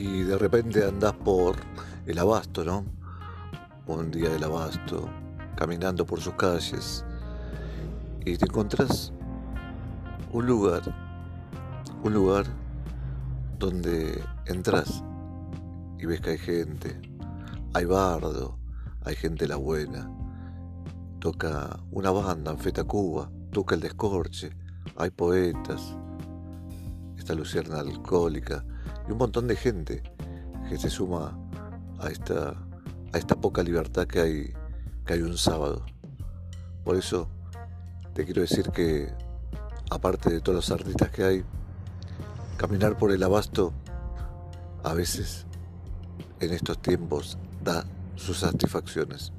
de repente andás por el abasto, ¿no? Un día del abasto, caminando por sus calles, y te encontrás un lugar, un lugar donde entras y ves que hay gente, hay bardo, hay gente la buena, toca una banda en Feta Cuba, toca el descorche, hay poetas, esta lucierna alcohólica y un montón de gente que se suma a esta, a esta poca libertad que hay, que hay un sábado. Por eso te quiero decir que, aparte de todos los artistas que hay, caminar por el abasto a veces en estos tiempos da sus satisfacciones.